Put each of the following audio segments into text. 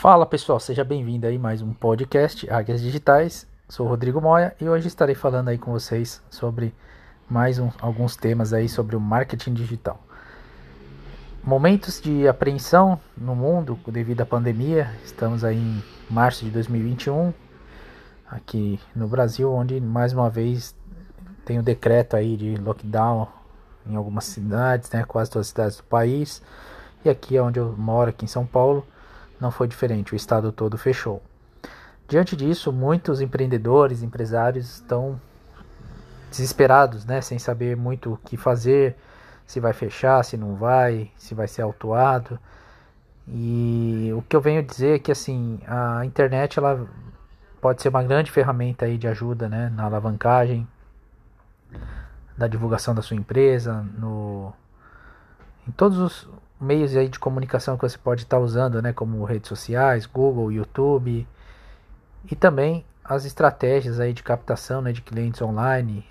Fala pessoal, seja bem-vindo aí mais um podcast Águias Digitais. Sou Rodrigo Moya e hoje estarei falando aí com vocês sobre mais um, alguns temas aí sobre o marketing digital. Momentos de apreensão no mundo devido à pandemia. Estamos aí em março de 2021 aqui no Brasil, onde mais uma vez tem o decreto aí de lockdown em algumas cidades, né, quase todas as cidades do país. E aqui é onde eu moro, aqui em São Paulo, não foi diferente, o estado todo fechou. Diante disso, muitos empreendedores, empresários estão desesperados, né, sem saber muito o que fazer, se vai fechar, se não vai, se vai ser autuado. E o que eu venho dizer é que assim, a internet ela pode ser uma grande ferramenta aí de ajuda, né, na alavancagem da divulgação da sua empresa, no em todos os meios aí de comunicação que você pode estar usando, né, como redes sociais, Google, YouTube, e também as estratégias aí de captação né, de clientes online,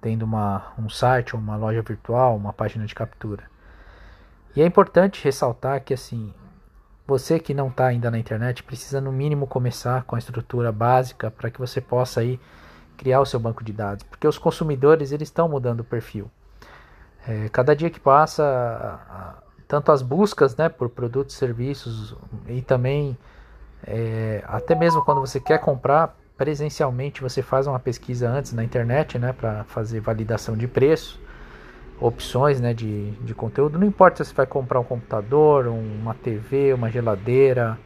tendo uma, um site, uma loja virtual, uma página de captura. E é importante ressaltar que assim, você que não está ainda na internet precisa no mínimo começar com a estrutura básica para que você possa aí criar o seu banco de dados, porque os consumidores eles estão mudando o perfil. É, cada dia que passa tanto as buscas né, por produtos, serviços e também é, até mesmo quando você quer comprar presencialmente, você faz uma pesquisa antes na internet né, para fazer validação de preço, opções né, de, de conteúdo. Não importa se você vai comprar um computador, uma TV, uma geladeira,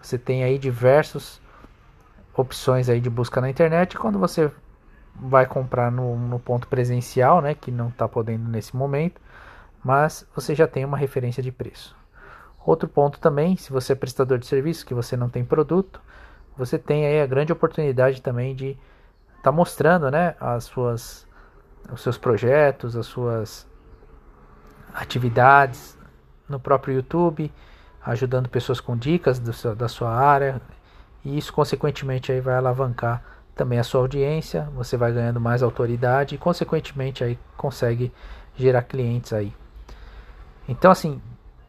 você tem aí diversas opções aí de busca na internet. Quando você vai comprar no, no ponto presencial, né, que não está podendo nesse momento, mas você já tem uma referência de preço. Outro ponto também, se você é prestador de serviço, que você não tem produto, você tem aí a grande oportunidade também de estar tá mostrando, né, as suas, os seus projetos, as suas atividades no próprio YouTube, ajudando pessoas com dicas seu, da sua área, e isso consequentemente aí vai alavancar também a sua audiência, você vai ganhando mais autoridade e consequentemente aí consegue gerar clientes aí. Então, assim,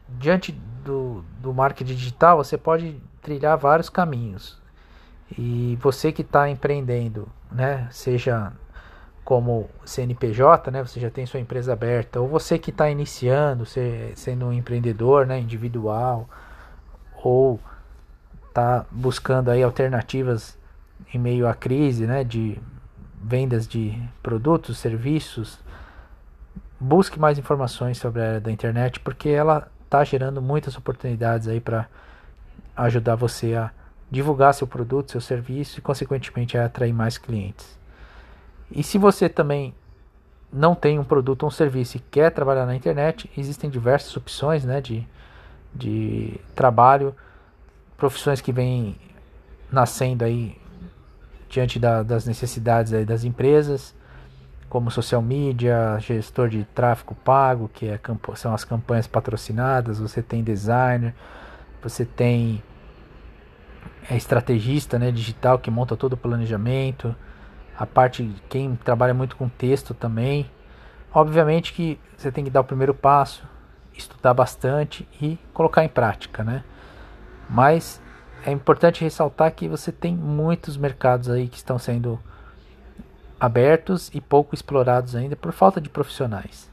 diante do, do marketing digital, você pode trilhar vários caminhos. E você que está empreendendo, né, seja como CNPJ, né, você já tem sua empresa aberta, ou você que está iniciando, sendo um empreendedor, né, individual, ou está buscando aí alternativas em meio à crise, né, de vendas de produtos, serviços, busque mais informações sobre a área da internet, porque ela está gerando muitas oportunidades aí para ajudar você a divulgar seu produto, seu serviço e, consequentemente, a atrair mais clientes. E se você também não tem um produto ou um serviço e quer trabalhar na internet, existem diversas opções né, de, de trabalho, profissões que vêm nascendo aí diante da, das necessidades das empresas como social media, gestor de tráfego pago, que é, são as campanhas patrocinadas, você tem designer, você tem é, estrategista né, digital que monta todo o planejamento, a parte quem trabalha muito com texto também. Obviamente que você tem que dar o primeiro passo, estudar bastante e colocar em prática, né? Mas é importante ressaltar que você tem muitos mercados aí que estão sendo abertos e pouco explorados ainda por falta de profissionais.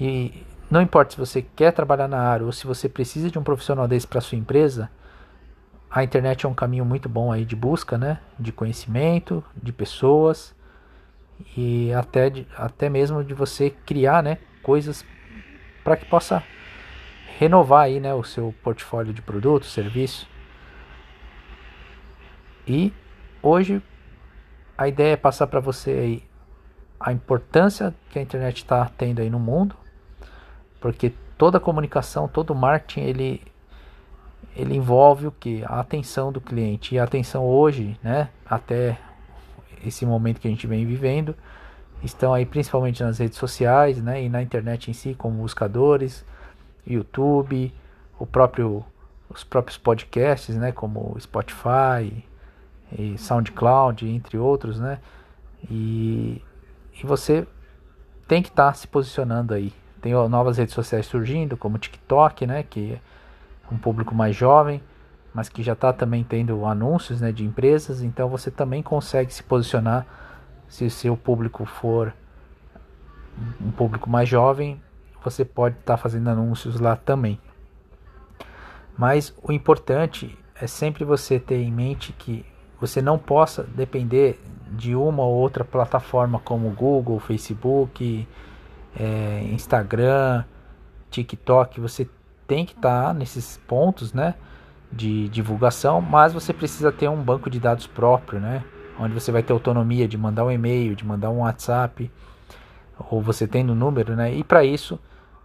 E não importa se você quer trabalhar na área ou se você precisa de um profissional desse para sua empresa, a internet é um caminho muito bom aí de busca, né, de conhecimento, de pessoas e até de, até mesmo de você criar, né, coisas para que possa renovar aí, né, o seu portfólio de produtos, serviços. E hoje a ideia é passar para você aí a importância que a internet está tendo aí no mundo, porque toda comunicação, todo marketing, ele ele envolve o que? A atenção do cliente. E a atenção hoje, né, até esse momento que a gente vem vivendo, estão aí principalmente nas redes sociais, né, e na internet em si, como buscadores, YouTube, o próprio os próprios podcasts, né, como Spotify, e SoundCloud, entre outros, né? E, e você tem que estar tá se posicionando aí. Tem novas redes sociais surgindo, como TikTok, né? Que é um público mais jovem, mas que já está também tendo anúncios né, de empresas, então você também consegue se posicionar se o seu público for um público mais jovem, você pode estar tá fazendo anúncios lá também. Mas o importante é sempre você ter em mente que você não possa depender de uma ou outra plataforma como Google, Facebook, é, Instagram, TikTok. Você tem que estar tá nesses pontos, né, de divulgação, mas você precisa ter um banco de dados próprio, né, onde você vai ter autonomia de mandar um e-mail, de mandar um WhatsApp, ou você tem no número, né? E para isso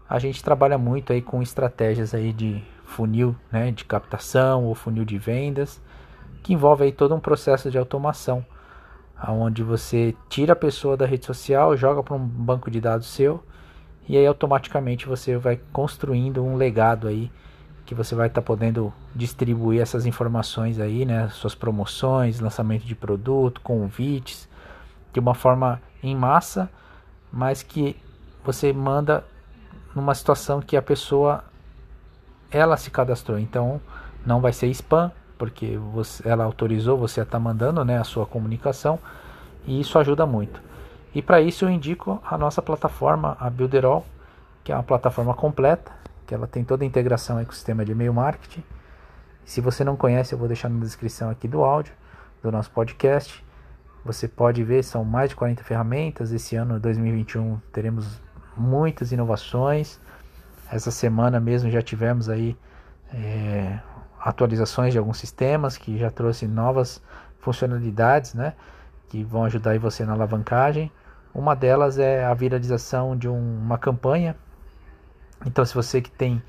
a gente trabalha muito aí com estratégias aí de funil, né, de captação ou funil de vendas, que envolve aí todo um processo de automação, aonde você tira a pessoa da rede social, joga para um banco de dados seu e aí automaticamente você vai construindo um legado aí que você vai estar tá podendo distribuir essas informações aí, né, suas promoções, lançamento de produto, convites, de uma forma em massa, mas que você manda numa situação que a pessoa ela se cadastrou, então não vai ser spam, porque você, ela autorizou você a estar tá mandando né, a sua comunicação e isso ajuda muito. E para isso eu indico a nossa plataforma, a Builderall, que é uma plataforma completa, que ela tem toda a integração com o sistema de e-mail marketing. Se você não conhece, eu vou deixar na descrição aqui do áudio do nosso podcast. Você pode ver, são mais de 40 ferramentas. Esse ano 2021 teremos muitas inovações. Essa semana mesmo já tivemos aí é, atualizações de alguns sistemas que já trouxe novas funcionalidades, né, que vão ajudar você na alavancagem. Uma delas é a viralização de um, uma campanha. Então, se você que tem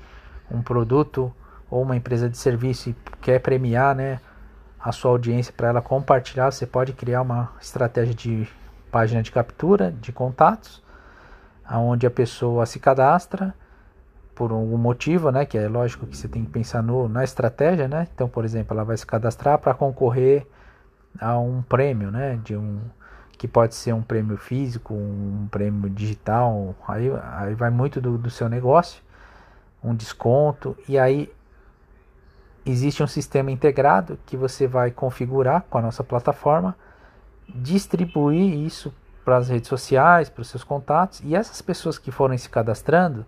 um produto ou uma empresa de serviço e quer premiar, né, a sua audiência para ela compartilhar, você pode criar uma estratégia de página de captura de contatos, aonde a pessoa se cadastra por algum motivo, né? Que é lógico que você tem que pensar no, na estratégia, né? Então, por exemplo, ela vai se cadastrar para concorrer a um prêmio, né? De um que pode ser um prêmio físico, um prêmio digital, aí, aí vai muito do, do seu negócio, um desconto, e aí existe um sistema integrado que você vai configurar com a nossa plataforma, distribuir isso para as redes sociais, para os seus contatos, e essas pessoas que forem se cadastrando,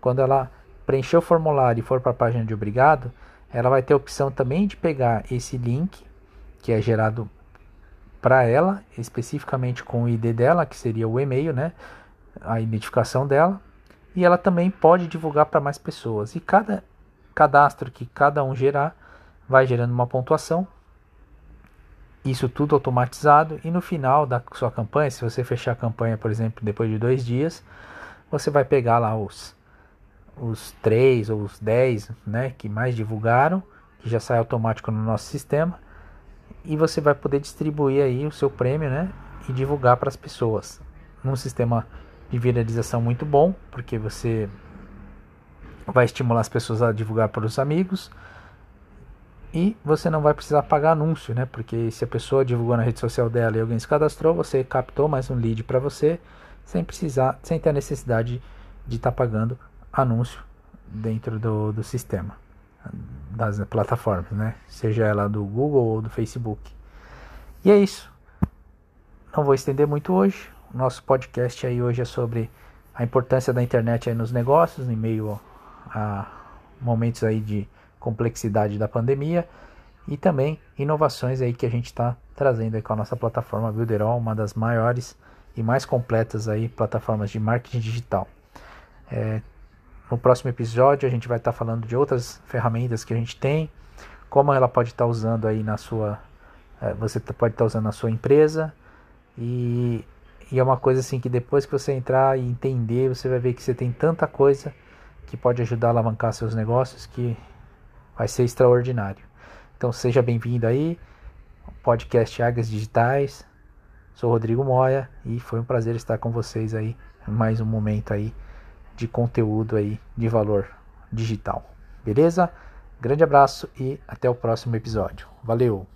quando ela preencher o formulário e for para a página de obrigado, ela vai ter a opção também de pegar esse link que é gerado para ela, especificamente com o ID dela, que seria o e-mail, né? A identificação dela, e ela também pode divulgar para mais pessoas. E cada cadastro que cada um gerar vai gerando uma pontuação. Isso tudo automatizado e no final da sua campanha, se você fechar a campanha, por exemplo, depois de dois dias, você vai pegar lá os os três ou os dez né, que mais divulgaram, que já sai automático no nosso sistema, e você vai poder distribuir aí o seu prêmio né, e divulgar para as pessoas. Num sistema de viralização muito bom, porque você vai estimular as pessoas a divulgar para os amigos e você não vai precisar pagar anúncio, né? Porque se a pessoa divulgou na rede social dela e alguém se cadastrou, você captou mais um lead para você sem precisar, sem ter a necessidade de estar tá pagando anúncio dentro do, do sistema das plataformas, né? Seja ela do Google ou do Facebook. E é isso. Não vou estender muito hoje. O nosso podcast aí hoje é sobre a importância da internet aí nos negócios, em meio a momentos aí de complexidade da pandemia e também inovações aí que a gente está trazendo aí com a nossa plataforma Builderall, uma das maiores e mais completas aí plataformas de marketing digital. É, no próximo episódio a gente vai estar falando de outras ferramentas que a gente tem, como ela pode estar usando aí na sua, é, você pode estar usando na sua empresa e, e é uma coisa assim que depois que você entrar e entender, você vai ver que você tem tanta coisa que pode ajudar a alavancar seus negócios que vai ser extraordinário. Então seja bem-vindo aí, podcast Águias Digitais. Sou Rodrigo Moya e foi um prazer estar com vocês aí mais um momento aí de conteúdo aí de valor digital. Beleza? Grande abraço e até o próximo episódio. Valeu!